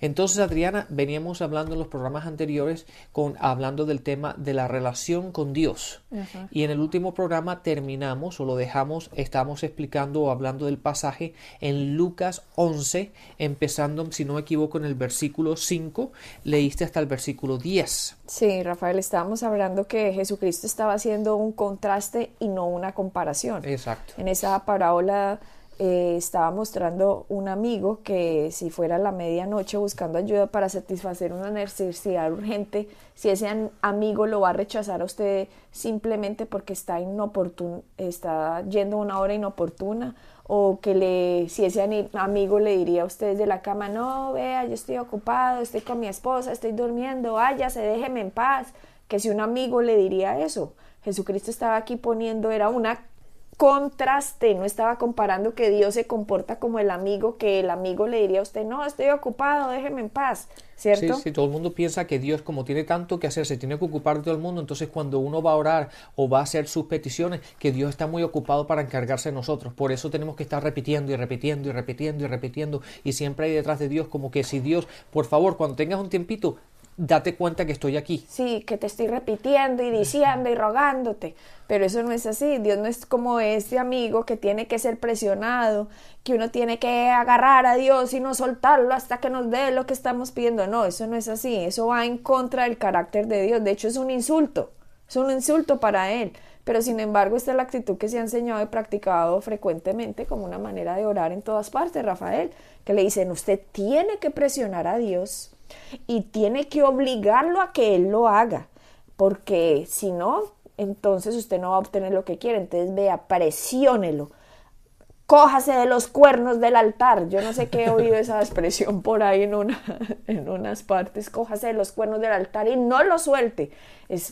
Entonces, Adriana, veníamos hablando en los programas anteriores con hablando del tema de la relación con Dios. Y en el último programa terminamos o lo dejamos, estamos explicando o hablando del pasaje en Lucas 11, empezando, si no me equivoco, en el versículo 5, leíste hasta el versículo 10. Sí, Rafael, estábamos hablando que Jesucristo estaba haciendo un contraste y no una comparación. Exacto. En esa parábola eh, estaba mostrando un amigo que si fuera la medianoche buscando ayuda para satisfacer una necesidad urgente, si ese amigo lo va a rechazar a usted simplemente porque está inoportuno, está yendo a una hora inoportuna, o que le, si ese amigo le diría a usted de la cama, no, vea, yo estoy ocupado, estoy con mi esposa, estoy durmiendo, váyase, déjeme en paz, que si un amigo le diría eso, Jesucristo estaba aquí poniendo, era una contraste, no estaba comparando que Dios se comporta como el amigo, que el amigo le diría a usted, no, estoy ocupado, déjeme en paz, ¿cierto? Sí, sí, todo el mundo piensa que Dios, como tiene tanto que hacer, se tiene que ocupar de todo el mundo, entonces cuando uno va a orar o va a hacer sus peticiones, que Dios está muy ocupado para encargarse de nosotros, por eso tenemos que estar repitiendo y repitiendo y repitiendo y repitiendo, y siempre hay detrás de Dios como que si Dios, por favor, cuando tengas un tiempito, date cuenta que estoy aquí. Sí, que te estoy repitiendo y diciendo y rogándote, pero eso no es así. Dios no es como este amigo que tiene que ser presionado, que uno tiene que agarrar a Dios y no soltarlo hasta que nos dé lo que estamos pidiendo. No, eso no es así. Eso va en contra del carácter de Dios. De hecho, es un insulto. Es un insulto para Él. Pero sin embargo, esta es la actitud que se ha enseñado y practicado frecuentemente como una manera de orar en todas partes, Rafael, que le dicen, usted tiene que presionar a Dios y tiene que obligarlo a que él lo haga, porque si no, entonces usted no va a obtener lo que quiere. Entonces vea, presiónelo. Cójase de los cuernos del altar. Yo no sé qué he oído esa expresión por ahí en, una, en unas partes. Cójase de los cuernos del altar y no lo suelte.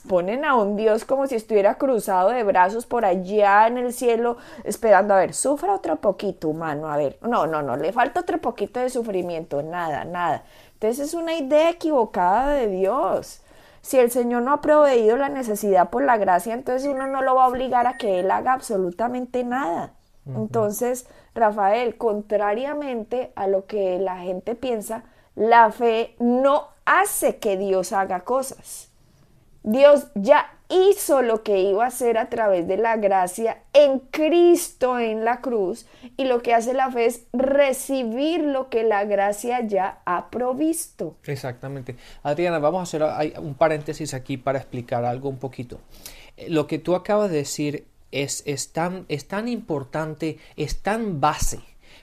ponen a un Dios como si estuviera cruzado de brazos por allá en el cielo, esperando, a ver, sufra otro poquito, humano, a ver. No, no, no, le falta otro poquito de sufrimiento. Nada, nada. Entonces es una idea equivocada de Dios. Si el Señor no ha proveído la necesidad por la gracia, entonces uno no lo va a obligar a que Él haga absolutamente nada. Entonces, Rafael, contrariamente a lo que la gente piensa, la fe no hace que Dios haga cosas. Dios ya hizo lo que iba a hacer a través de la gracia en Cristo en la cruz y lo que hace la fe es recibir lo que la gracia ya ha provisto. Exactamente. Adriana, vamos a hacer un paréntesis aquí para explicar algo un poquito. Eh, lo que tú acabas de decir es, es, tan, es tan importante, es tan base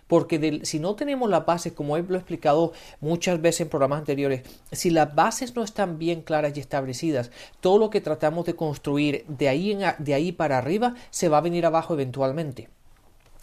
porque si no tenemos las bases, como he explicado muchas veces en programas anteriores, si las bases no están bien claras y establecidas, todo lo que tratamos de construir de ahí, en, de ahí para arriba se va a venir abajo eventualmente.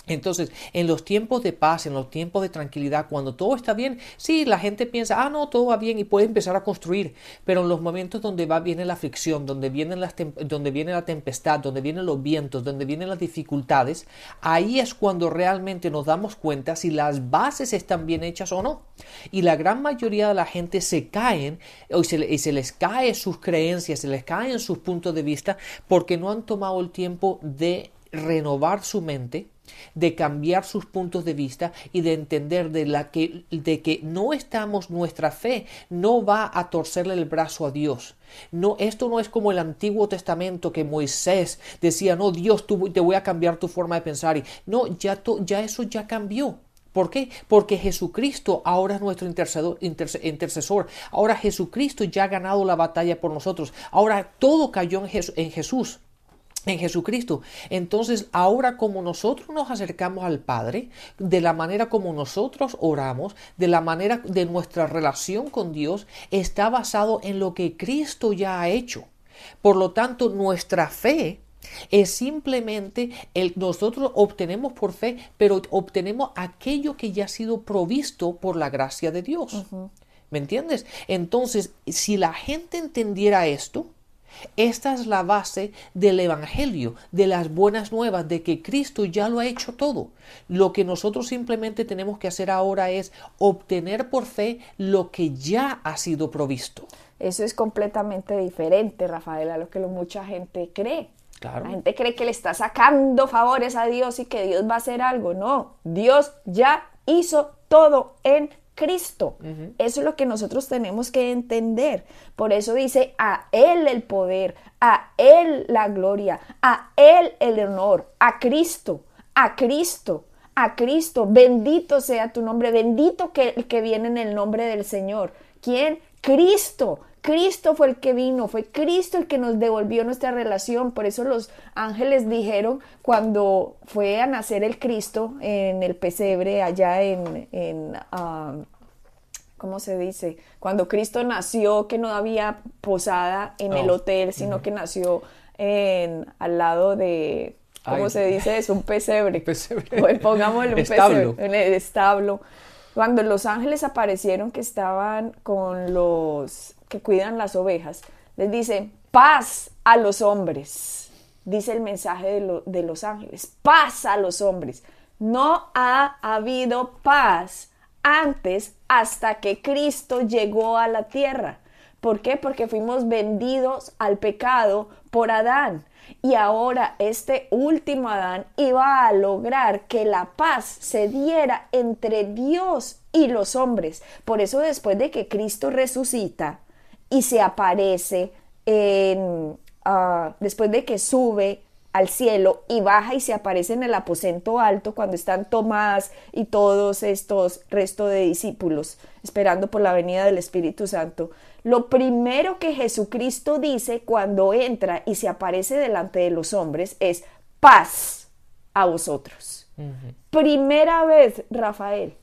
Entonces, en los tiempos de paz, en los tiempos de tranquilidad, cuando todo está bien, sí, la gente piensa, ah, no, todo va bien y puede empezar a construir, pero en los momentos donde va, viene la fricción, donde viene, las donde viene la tempestad, donde vienen los vientos, donde vienen las dificultades, ahí es cuando realmente nos damos cuenta si las bases están bien hechas o no. Y la gran mayoría de la gente se caen y se, y se les cae sus creencias, se les caen sus puntos de vista porque no han tomado el tiempo de renovar su mente, de cambiar sus puntos de vista y de entender de, la que, de que no estamos, nuestra fe no va a torcerle el brazo a Dios. No, esto no es como el Antiguo Testamento que Moisés decía, no, Dios, tú, te voy a cambiar tu forma de pensar. Y, no, ya, ya eso ya cambió. ¿Por qué? Porque Jesucristo ahora es nuestro intercesor, intercesor. Ahora Jesucristo ya ha ganado la batalla por nosotros. Ahora todo cayó en Jesús en Jesucristo. Entonces, ahora como nosotros nos acercamos al Padre, de la manera como nosotros oramos, de la manera de nuestra relación con Dios, está basado en lo que Cristo ya ha hecho. Por lo tanto, nuestra fe es simplemente el nosotros obtenemos por fe, pero obtenemos aquello que ya ha sido provisto por la gracia de Dios. ¿Me entiendes? Entonces, si la gente entendiera esto, Esta es la base del Evangelio, de las buenas nuevas, de que Cristo ya lo ha hecho todo. Lo que nosotros simplemente tenemos que hacer ahora es obtener por fe lo que ya ha sido provisto. Eso es completamente diferente, Rafael, a lo que mucha gente cree. Claro. La gente cree que le está sacando favores a Dios y que Dios va a hacer algo. No, Dios ya hizo todo en Cristo. Eso es lo que nosotros tenemos que entender. Por eso dice, a Él el poder, a Él la gloria, a Él el honor, a Cristo, a Cristo, a Cristo. Bendito sea tu nombre, bendito que, que viene en el nombre del Señor. ¿Quién? Cristo. Cristo fue el que vino, fue Cristo el que nos devolvió nuestra relación. Por eso los ángeles dijeron cuando fue a nacer el Cristo en el pesebre allá en, en ah, ¿cómo se dice? Cuando Cristo nació, que no había posada en el Oh, hotel, sino que nació en, al lado de, ¿cómo Ay. se dice? Es un pesebre. Pesebre. Pues pongámosle un Establo. pesebre, en el establo. Cuando los ángeles aparecieron que estaban con los que cuidan las ovejas, les dice, paz a los hombres. Dice el mensaje de, de los ángeles, paz a los hombres. No ha habido paz antes hasta que Cristo llegó a la tierra. ¿Por qué? Porque fuimos vendidos al pecado por Adán. Y ahora este último Adán iba a lograr que la paz se diera entre Dios y los hombres. Por eso después de que Cristo resucita y se aparece en, ah, después de que sube al cielo y baja y se aparece en el aposento alto cuando están Tomás y todos estos resto de discípulos esperando por la venida del Espíritu Santo. Lo primero que Jesucristo dice cuando entra y se aparece delante de los hombres es paz a vosotros. Primera vez, Rafael,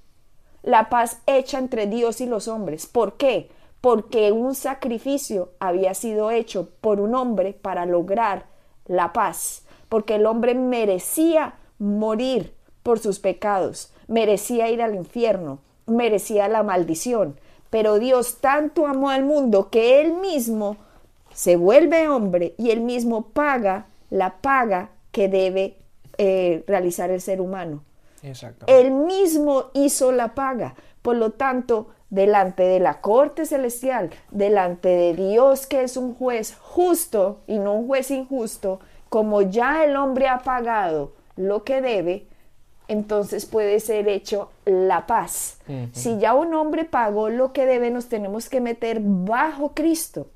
la paz hecha entre Dios y los hombres. ¿Por qué? Porque un sacrificio había sido hecho por un hombre para lograr la paz, porque el hombre merecía morir por sus pecados, merecía ir al infierno, merecía la maldición, pero Dios tanto amó al mundo que él mismo se vuelve hombre y él mismo paga la paga que debe eh, realizar el ser humano. Exacto. Él mismo hizo la paga. Por lo tanto, delante de la corte celestial, delante de Dios que es un juez justo y no un juez injusto, como ya el hombre ha pagado lo que debe, entonces puede ser hecho la paz. Si ya un hombre pagó lo que debe, nos tenemos que meter bajo Cristo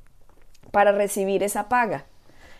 para recibir esa paga.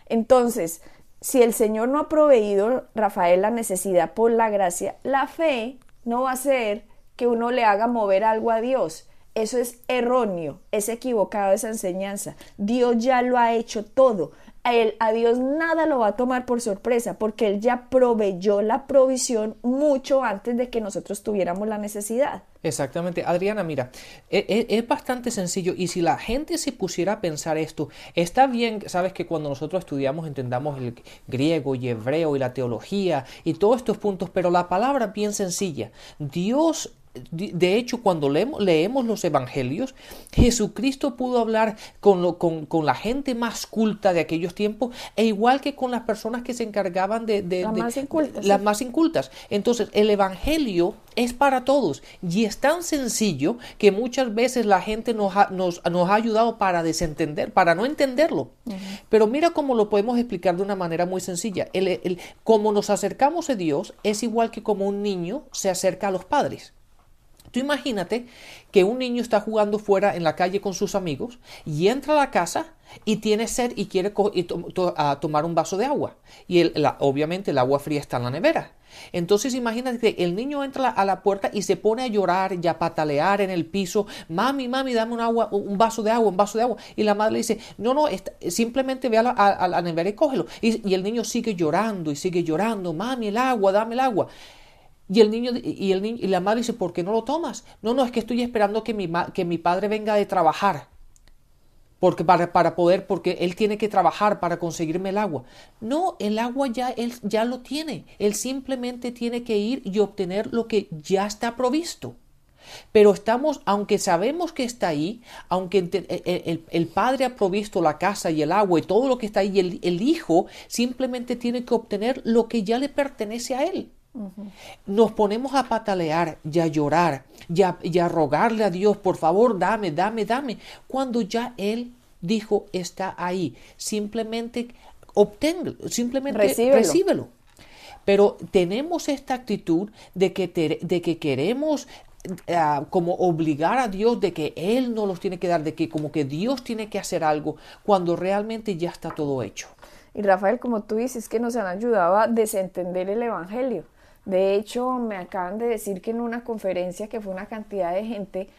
Entonces, si el Señor no ha proveído, Rafael, la necesidad por la gracia, la fe no va a ser que uno le haga mover algo a Dios. Eso es erróneo, es equivocado esa enseñanza. Dios ya lo ha hecho todo. A, él, a Dios nada lo va a tomar por sorpresa porque Él ya proveyó la provisión mucho antes de que nosotros tuviéramos la necesidad. Exactamente. Adriana, mira, e- e- es, bastante sencillo y si la gente se pusiera a pensar esto, está bien, sabes que cuando nosotros estudiamos entendamos el griego y hebreo y la teología y todos estos puntos, pero la palabra bien sencilla. Dios de hecho, cuando leemos, leemos los evangelios, Jesucristo pudo hablar con, lo- con- con la gente más culta de aquellos tiempos, e igual que con las personas que se encargaban de... de- Las de- más incultas, las más incultas. Entonces, el evangelio es para todos y es tan sencillo que muchas veces la gente nos ha, nos, nos ha ayudado para desentender, para no entenderlo. Pero mira cómo lo podemos explicar de una manera muy sencilla. El, el- cómo nos acercamos a Dios es igual que como un niño se acerca a los padres. Tú imagínate que un niño está jugando fuera en la calle con sus amigos y entra a la casa y tiene sed y quiere tomar un vaso de agua. Y el- obviamente el agua fría está en la nevera. Entonces imagínate que el niño entra a la puerta y se pone a llorar y a patalear en el piso. Mami, mami, dame un, agua, un vaso de agua, un vaso de agua. Y la madre le dice, no, no, simplemente ve a la, a- la nevera y cógelo. Y el niño sigue llorando y sigue llorando. Mami, el agua, dame el agua. Y el niño y el niño y la madre dice, ¿por qué no lo tomas? No, no, es que estoy esperando que mi, que mi padre venga de trabajar. Porque para, para poder, porque él tiene que trabajar para conseguirme el agua. No, el agua ya él ya lo tiene. Él simplemente tiene que ir y obtener lo que ya está provisto. Pero estamos, aunque sabemos que está ahí, aunque el, padre ha provisto la casa y el agua y todo lo que está ahí, el, el hijo simplemente tiene que obtener lo que ya le pertenece a él. Nos ponemos a patalear y a llorar y a, rogarle a Dios, por favor, dame, dame, dame, cuando ya Él dijo está ahí. Simplemente obténlo, simplemente recíbelo. Pero tenemos esta actitud de que, de que queremos eh, como obligar a Dios de que Él no los tiene que dar, de que como que Dios tiene que hacer algo cuando realmente ya está todo hecho. Y Rafael, como tú dices, que nos han ayudado a desentender el Evangelio. De hecho, me acaban de decir que en una conferencia que fue una cantidad de gente,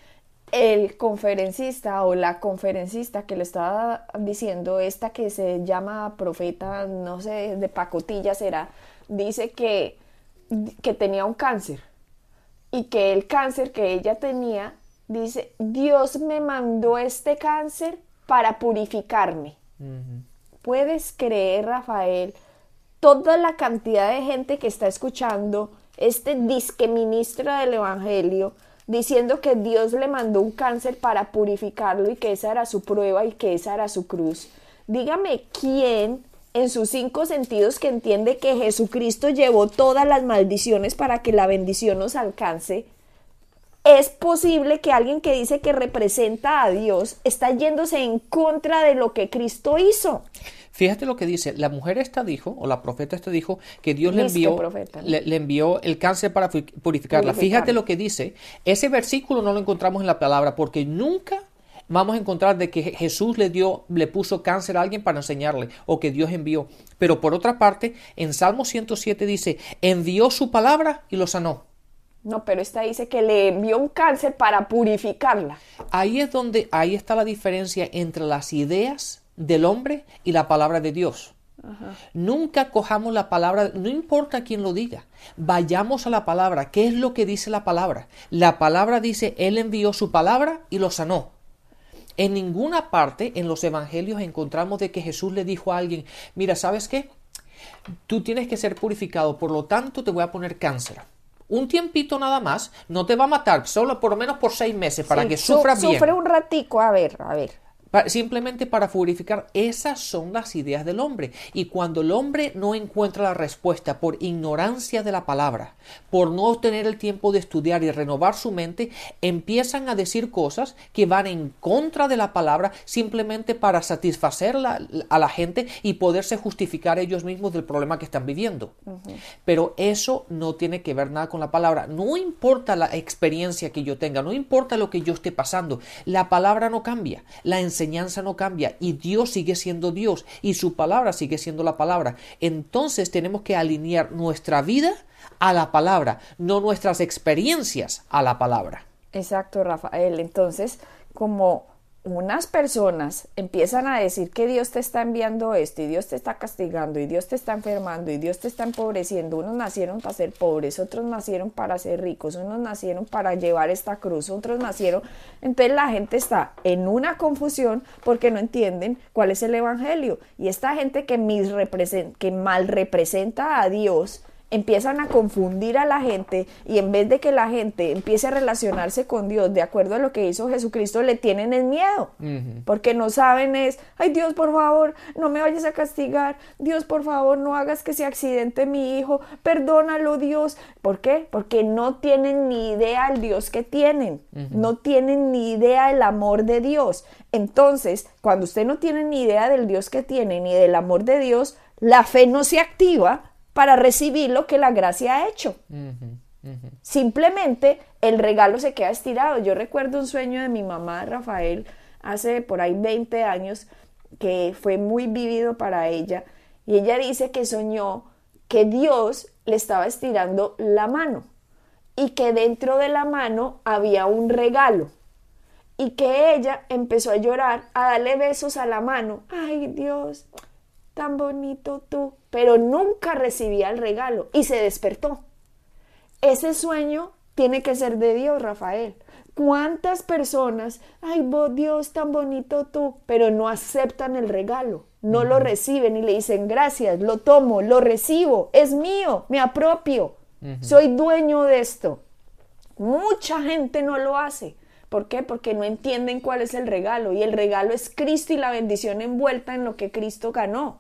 el conferencista o la conferencista que le estaba diciendo, esta que se llama profeta, no sé, de pacotilla será, dice que, que tenía un cáncer y que el cáncer que ella tenía, dice, Dios me mandó este cáncer para purificarme. ¿Puedes creer, Rafael? Toda la cantidad de gente que está escuchando este disque ministro del Evangelio diciendo que Dios le mandó un cáncer para purificarlo y que esa era su prueba y que esa era su cruz. Dígame quién en sus cinco sentidos que entiende que Jesucristo llevó todas las maldiciones para que la bendición nos alcance, es posible que alguien que dice que representa a Dios está yéndose en contra de lo que Cristo hizo. Fíjate lo que dice, la mujer esta dijo, o la profeta esta dijo, que Dios le envió, le, envió el cáncer para purificarla. Fíjate lo que dice, ese versículo no lo encontramos en la palabra porque nunca vamos a encontrar de que Jesús le dio, le puso cáncer a alguien para enseñarle, o que Dios envió. Pero por otra parte, en Salmo 107 dice, envió su palabra y lo sanó. No, pero esta dice que le envió un cáncer para purificarla. Ahí es donde, ahí está la diferencia entre las ideas del hombre y la palabra de Dios. Nunca cojamos la palabra, no importa quién lo diga, vayamos a la palabra. ¿Qué es lo que dice la palabra? La palabra dice, Él envió su palabra y lo sanó. En ninguna parte en los evangelios encontramos de que Jesús le dijo a alguien, mira, ¿sabes qué? Tú tienes que ser purificado, por lo tanto te voy a poner cáncer. Un tiempito nada más, no te va a matar, solo por lo menos por seis meses, para que sufras bien. Sufre un ratico, a ver, a ver simplemente para purificar. Esas son las ideas del hombre. Y cuando el hombre no encuentra la respuesta por ignorancia de la palabra, por no tener el tiempo de estudiar y renovar su mente, empiezan a decir cosas que van en contra de la palabra simplemente para satisfacer a la gente y poderse justificar ellos mismos del problema que están viviendo. Pero eso no tiene que ver nada con la palabra. No importa la experiencia que yo tenga, no importa lo que yo esté pasando, la palabra no cambia. La enseñanza enseñanza no cambia y Dios sigue siendo Dios y su palabra sigue siendo la palabra. Entonces tenemos que alinear nuestra vida a la palabra, no nuestras experiencias a la palabra. Exacto, Rafael. Entonces, como unas personas empiezan a decir que Dios te está enviando esto y Dios te está castigando y Dios te está enfermando y Dios te está empobreciendo, unos nacieron para ser pobres, otros nacieron para ser ricos, unos nacieron para llevar esta cruz, otros nacieron, entonces la gente está en una confusión porque no entienden cuál es el evangelio. Y esta gente que, que mal representa a Dios empiezan a confundir a la gente y en vez de que la gente empiece a relacionarse con Dios de acuerdo a lo que hizo Jesucristo, le tienen el miedo. Porque no saben es, ay Dios, por favor, no me vayas a castigar. Dios, por favor, no hagas que se accidente mi hijo. Perdónalo, Dios. ¿Por qué? Porque no tienen ni idea del Dios que tienen. No tienen ni idea del amor de Dios. Entonces, cuando usted no tiene ni idea del Dios que tiene ni del amor de Dios, la fe no se activa para recibir lo que la gracia ha hecho. Simplemente el regalo se queda estirado. Yo recuerdo un sueño de mi mamá, Rafael, hace por ahí 20 años, que fue muy vivido para ella. Y ella dice que soñó que Dios le estaba estirando la mano y que dentro de la mano había un regalo y que ella empezó a llorar, a darle besos a la mano. Ay Dios, tan bonito tú, pero nunca recibía el regalo y se despertó. Ese sueño tiene que ser de Dios, Rafael. ¿Cuántas personas, ay, Dios, tan bonito tú, pero no aceptan el regalo, no lo reciben y le dicen gracias, lo tomo, lo recibo, es mío, me apropio, soy dueño de esto? Mucha gente no lo hace. ¿Por qué? Porque no entienden cuál es el regalo. Y el regalo es Cristo y la bendición envuelta en lo que Cristo ganó.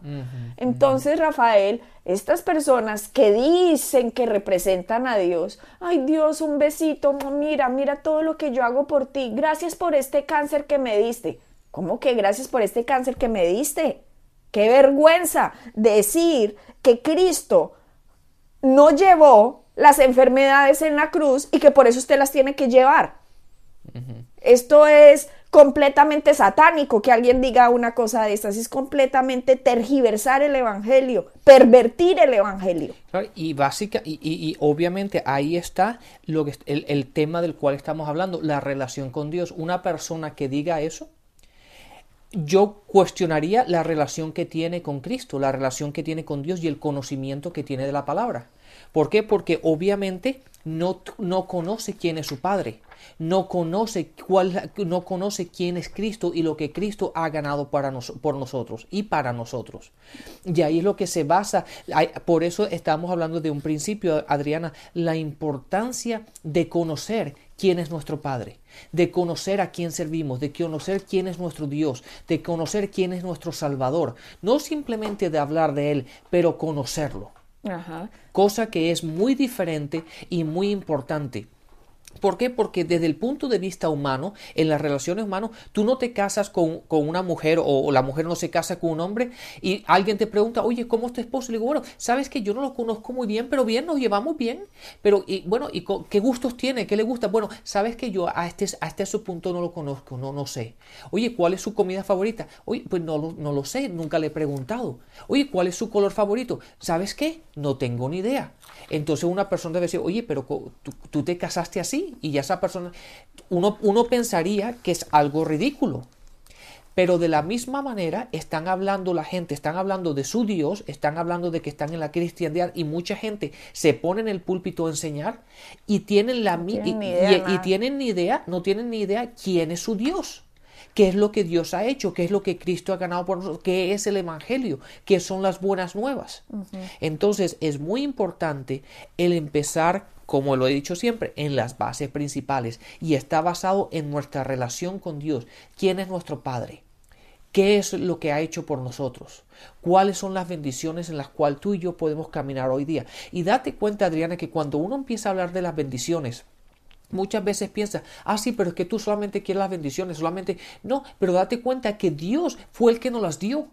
Entonces, Rafael, estas personas que dicen que representan a Dios, ay Dios, un besito, mira, mira todo lo que yo hago por ti. Gracias por este cáncer que me diste. ¿Cómo que gracias por este cáncer que me diste? Qué vergüenza decir que Cristo no llevó las enfermedades en la cruz y que por eso usted las tiene que llevar. Esto es completamente satánico que alguien diga una cosa de estas, es completamente tergiversar el Evangelio, pervertir el Evangelio. Y básica, y, obviamente ahí está lo que, el, el tema del cual estamos hablando, la relación con Dios. Una persona que diga eso, yo cuestionaría la relación que tiene con Cristo, la relación que tiene con Dios y el conocimiento que tiene de la palabra. ¿Por qué? Porque obviamente no, no conoce quién es su Padre, no conoce, cuál, no conoce quién es Cristo y lo que Cristo ha ganado para por nosotros y para nosotros. Y ahí es lo que se basa, por eso estamos hablando de un principio, Adriana, la importancia de conocer quién es nuestro Padre, de conocer a quién servimos, de conocer quién es nuestro Dios, de conocer quién es nuestro Salvador, no simplemente de hablar de Él, pero conocerlo. Cosa que es muy diferente y muy importante. ¿Por qué? Porque desde el punto de vista humano, en las relaciones humanas, tú no te casas con, una mujer o, la mujer no se casa con un hombre y alguien te pregunta, oye, ¿cómo es tu esposo? Y digo, bueno, sabes que yo no lo conozco muy bien, pero bien, nos llevamos bien. Pero, y, bueno, ¿y qué gustos tiene? ¿Qué le gusta? Bueno, sabes que yo a este, a este punto no lo conozco, no, no sé. Oye, ¿cuál es su comida favorita? Oye, pues no, no lo sé, nunca le he preguntado. Oye, ¿cuál es su color favorito? ¿Sabes qué? No tengo ni idea. Entonces una persona debe decir, oye, pero tú, te casaste así y ya esa persona, uno, uno pensaría que es algo ridículo. Pero de la misma manera están hablando la gente, están hablando de su Dios, están hablando de que están en la cristiandad y mucha gente se pone en el púlpito a enseñar y tienen la y, tienen ni idea, no tienen ni idea quién es su Dios qué es lo que Dios ha hecho, qué es lo que Cristo ha ganado por nosotros, qué es el Evangelio, qué son las buenas nuevas. Entonces es muy importante el empezar como lo he dicho siempre, en las bases principales y está basado en nuestra relación con Dios. ¿Quién es nuestro Padre? ¿Qué es lo que ha hecho por nosotros? ¿Cuáles son las bendiciones en las cuales tú y yo podemos caminar hoy día? Y date cuenta, Adriana, que cuando uno empieza a hablar de las bendiciones, Muchas veces piensa, ah, sí, pero es que tú solamente quieres las bendiciones, solamente. No, pero date cuenta que Dios fue el que nos las dio.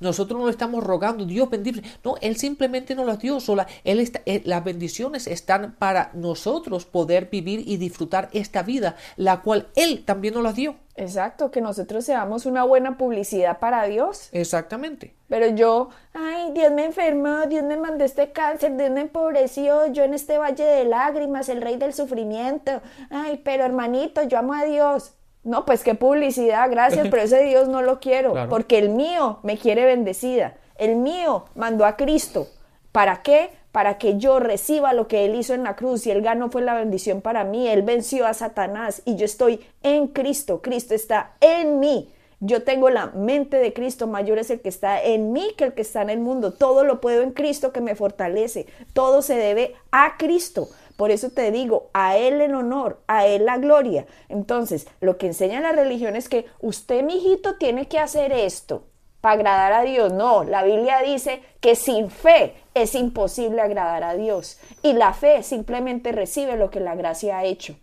Nosotros no le estamos rogando, Dios bendice. No, Él simplemente nos las dio sola. Él está, eh, las bendiciones están para nosotros poder vivir y disfrutar esta vida, la cual Él también nos las dio. Exacto, que nosotros seamos una buena publicidad para Dios. Exactamente. Pero yo, ay, Dios me enfermó, Dios me mandó este cáncer, Dios me empobreció, yo en este valle de lágrimas, el rey del sufrimiento. Ay, pero hermanito, yo amo a Dios. No, pues qué publicidad, gracias, pero ese Dios no lo quiero, porque el mío me quiere bendecida. El mío mandó a Cristo. ¿Para qué? Para que yo reciba lo que Él hizo en la cruz y Él ganó fue la bendición para mí. Él venció a Satanás y yo estoy en Cristo. Cristo está en mí. Yo tengo la mente de Cristo, mayor es el que está en mí que el que está en el mundo. Todo lo puedo en Cristo que me fortalece. Todo se debe a Cristo. Por eso te digo, a Él el honor, a Él la gloria. Entonces, lo que enseña la religión es que usted, mi hijito, tiene que hacer esto para agradar a Dios. No, la Biblia dice que sin fe es imposible agradar a Dios. Y la fe simplemente recibe lo que la gracia ha hecho.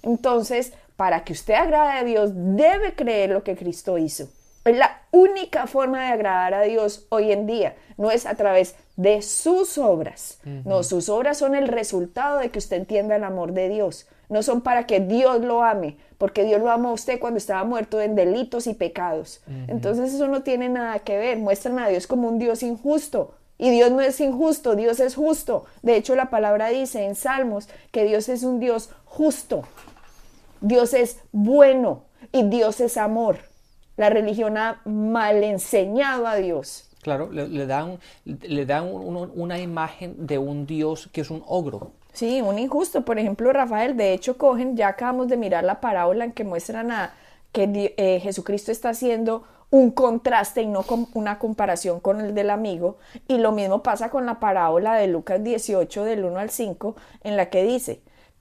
Entonces, para que usted agrade a Dios, debe creer lo que Cristo hizo. Es la única forma de agradar a Dios hoy en día. No es a través de sus obras. No, sus obras son el resultado de que usted entienda el amor de Dios. No son para que Dios lo ame, porque Dios lo amó a usted cuando estaba muerto en delitos y pecados. Entonces eso no tiene nada que ver. Muestran a Dios como un Dios injusto. Y Dios no es injusto, Dios es justo. De hecho, la palabra dice en Salmos que Dios es un Dios justo. Dios es bueno y Dios es amor. La religión ha mal enseñado a Dios. Claro, le, dan, le dan una imagen de un Dios que es un ogro. Sí, un injusto. Por ejemplo, Rafael, de hecho, cogen, ya acabamos de mirar la parábola en que muestran a que eh, Jesucristo está haciendo un contraste y no una comparación con el del amigo. Y lo mismo pasa con la parábola de Lucas 18, del 1 al 5, en la que dice,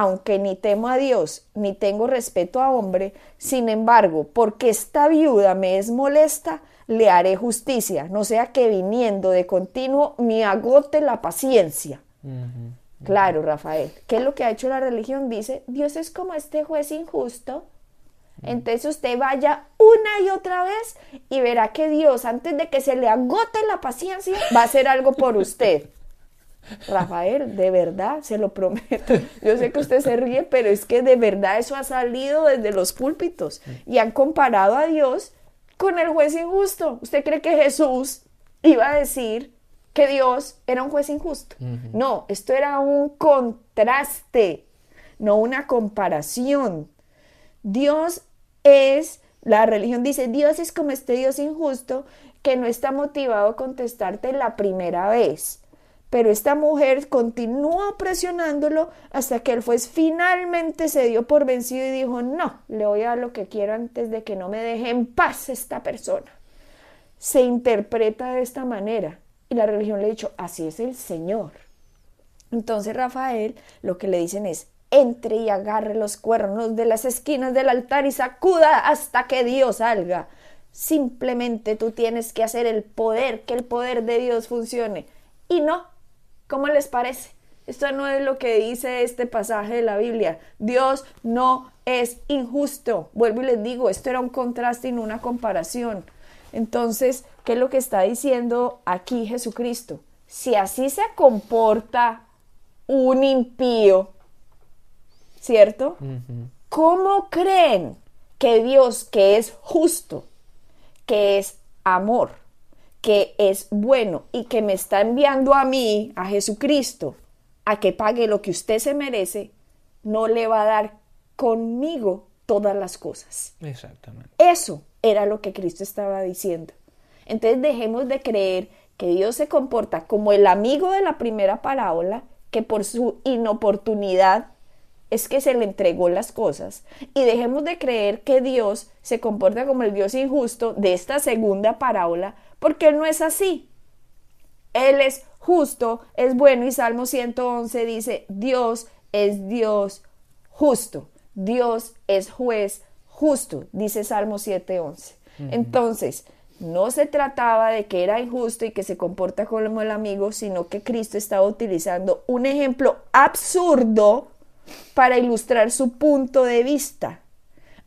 aunque ni temo a Dios, ni tengo respeto a hombre, sin embargo, porque esta viuda me es molesta, le haré justicia, no sea que viniendo de continuo me agote la paciencia. Claro, Rafael, ¿qué es lo que ha hecho la religión? Dice, Dios es como este juez injusto entonces usted vaya una y otra vez y verá que Dios, antes de que se le agote la paciencia, va a hacer algo por usted. Rafael, de verdad, se lo prometo. Yo sé que usted se ríe, pero es que de verdad eso ha salido desde los púlpitos y han comparado a Dios con el juez injusto. ¿Usted cree que Jesús iba a decir que Dios era un juez injusto? No, esto era un contraste, no una comparación. Dios es, la religión dice, Dios es como este Dios injusto que no está motivado a contestarte la primera vez. Pero esta mujer continuó presionándolo hasta que él fue finalmente se dio por vencido y dijo, no, le voy a dar lo que quiero antes de que no me deje en paz esta persona. Se interpreta de esta manera y la religión le ha dicho, así es el Señor. Entonces Rafael lo que le dicen es, entre y agarre los cuernos de las esquinas del altar y sacuda hasta que Dios salga. Simplemente tú tienes que hacer el poder, que el poder de Dios funcione. Y no, ¿cómo les parece? Esto no es lo que dice este pasaje de la Biblia. Dios no es injusto. Vuelvo y les digo, esto era un contraste y no una comparación. Entonces, ¿qué es lo que está diciendo aquí Jesucristo? Si así se comporta un impío, ¿cierto? ¿Cómo creen que Dios, que es justo, que es amor, que es bueno y que me está enviando a mí, a Jesucristo, a que pague lo que usted se merece, no le va a dar conmigo todas las cosas? Exactamente. Eso era lo que Cristo estaba diciendo. Entonces dejemos de creer que Dios se comporta como el amigo de la primera parábola, que por su inoportunidad es que se le entregó las cosas y dejemos de creer que Dios se comporta como el Dios injusto de esta segunda parábola, porque Él no es así. Él es justo, es bueno y Salmo 111 dice, Dios es Dios justo, Dios es juez justo, dice Salmo 7.11. Entonces, no se trataba de que era injusto y que se comporta como el amigo, sino que Cristo estaba utilizando un ejemplo absurdo para ilustrar su punto de vista.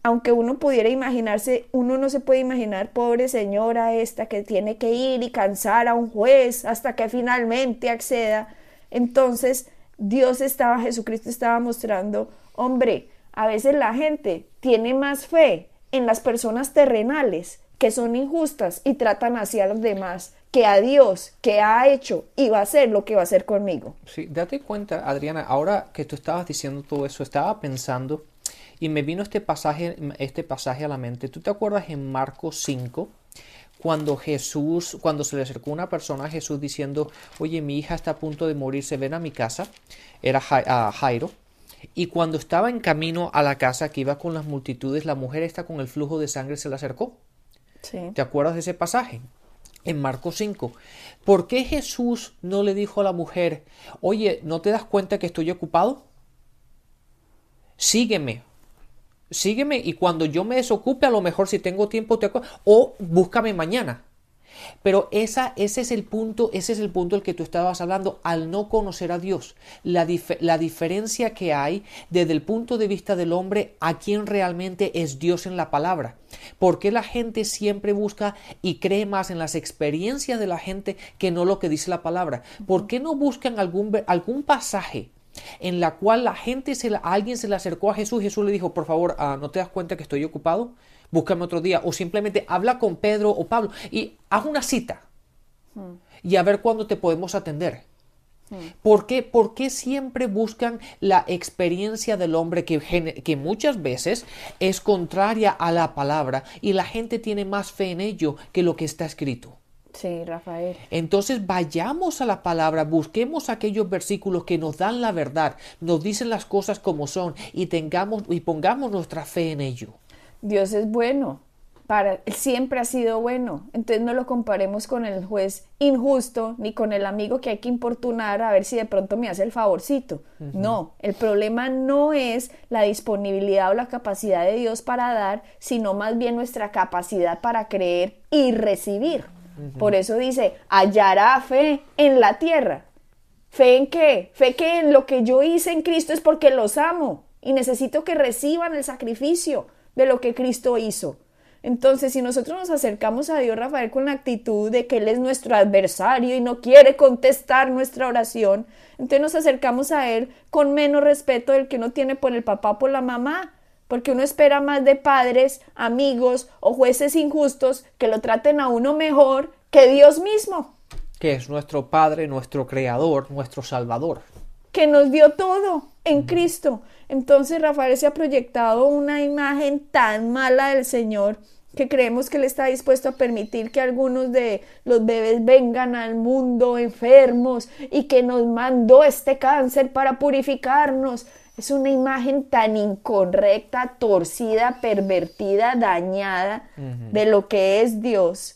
Aunque uno pudiera imaginarse, uno no se puede imaginar, pobre señora esta que tiene que ir y cansar a un juez hasta que finalmente acceda. Entonces, Dios estaba, Jesucristo estaba mostrando, hombre, a veces la gente tiene más fe en las personas terrenales que son injustas y tratan hacia los demás que a Dios, que ha hecho y va a hacer lo que va a hacer conmigo. Sí, date cuenta, Adriana, ahora que tú estabas diciendo todo eso, estaba pensando y me vino este pasaje, este pasaje a la mente. ¿Tú te acuerdas en Marcos 5? Cuando Jesús, cuando se le acercó una persona a Jesús diciendo, oye, mi hija está a punto de morirse, ven a mi casa, era Jairo, y cuando estaba en camino a la casa que iba con las multitudes, la mujer está con el flujo de sangre se le acercó. Sí. ¿Te acuerdas de ese pasaje? en Marcos 5. ¿Por qué Jesús no le dijo a la mujer, oye, ¿no te das cuenta que estoy ocupado? Sígueme, sígueme y cuando yo me desocupe, a lo mejor si tengo tiempo, te o búscame mañana. Pero esa, ese es el punto, ese es el punto del que tú estabas hablando, al no conocer a Dios, la, la diferencia que hay desde el punto de vista del hombre a quien realmente es Dios en la palabra. ¿Por qué la gente siempre busca y cree más en las experiencias de la gente que no lo que dice la palabra? ¿Por qué no buscan algún, algún pasaje en la cual la gente se alguien se le acercó a Jesús, Jesús le dijo, por favor, ah, ¿no te das cuenta que estoy ocupado? búscame otro día, o simplemente habla con Pedro o Pablo y haz una cita hmm. y a ver cuándo te podemos atender. ¿Por qué? Porque siempre buscan la experiencia del hombre que, que muchas veces es contraria a la palabra y la gente tiene más fe en ello que lo que está escrito. Sí, Rafael. Entonces vayamos a la palabra, busquemos aquellos versículos que nos dan la verdad, nos dicen las cosas como son y tengamos y pongamos nuestra fe en ello. Dios es bueno. Para, siempre ha sido bueno. Entonces no lo comparemos con el juez injusto ni con el amigo que hay que importunar a ver si de pronto me hace el favorcito. No, el problema no es la disponibilidad o la capacidad de Dios para dar, sino más bien nuestra capacidad para creer y recibir. Por eso dice, hallará fe en la tierra. ¿Fe en qué? Fe que en lo que yo hice en Cristo es porque los amo y necesito que reciban el sacrificio de lo que Cristo hizo. Entonces, si nosotros nos acercamos a Dios, Rafael, con la actitud de que Él es nuestro adversario y no quiere contestar nuestra oración, entonces nos acercamos a Él con menos respeto del que uno tiene por el papá por la mamá, porque uno espera más de padres, amigos o jueces injustos que lo traten a uno mejor que Dios mismo. Que es nuestro Padre, nuestro Creador, nuestro Salvador. Que nos dio todo en Cristo. Entonces Rafael se ha proyectado una imagen tan mala del Señor que creemos que Él está dispuesto a permitir que algunos de los bebés vengan al mundo enfermos y que nos mandó este cáncer para purificarnos. Es una imagen tan incorrecta, torcida, pervertida, dañada de lo que es Dios,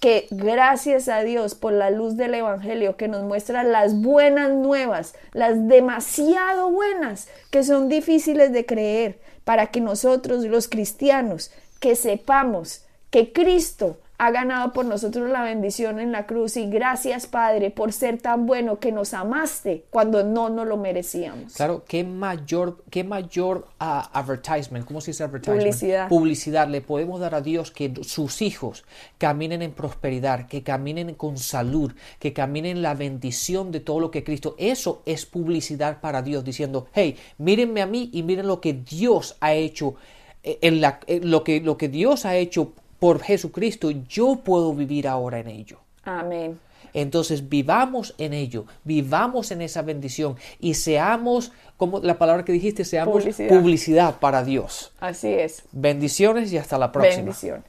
que gracias a Dios por la luz del Evangelio que nos muestra las buenas nuevas, las demasiado buenas, que son difíciles de creer, para que nosotros los cristianos, que sepamos que Cristo ha ganado por nosotros la bendición en la cruz y gracias Padre por ser tan bueno que nos amaste cuando no nos lo merecíamos. Claro, qué mayor, qué mayor ah, advertisement, ¿cómo se dice advertisement? Publicidad. Publicidad le podemos dar a Dios que sus hijos caminen en prosperidad, que caminen con salud, que caminen en la bendición de todo lo que Cristo. Eso es publicidad para Dios diciendo, hey, mírenme a mí y miren lo que Dios ha hecho eh, en la, eh, lo, que, lo que Dios ha hecho por Jesucristo, yo puedo vivir ahora en ello. Amén. Entonces vivamos en ello, vivamos en esa bendición y seamos, como la palabra que dijiste, seamos publicidad, para Dios. Así es. Bendiciones y hasta la próxima. Bendición.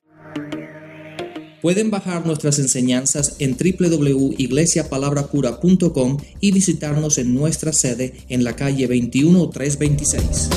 Pueden bajar nuestras enseñanzas en www.iglesiapalabracura.com y visitarnos en nuestra sede en la calle 21326.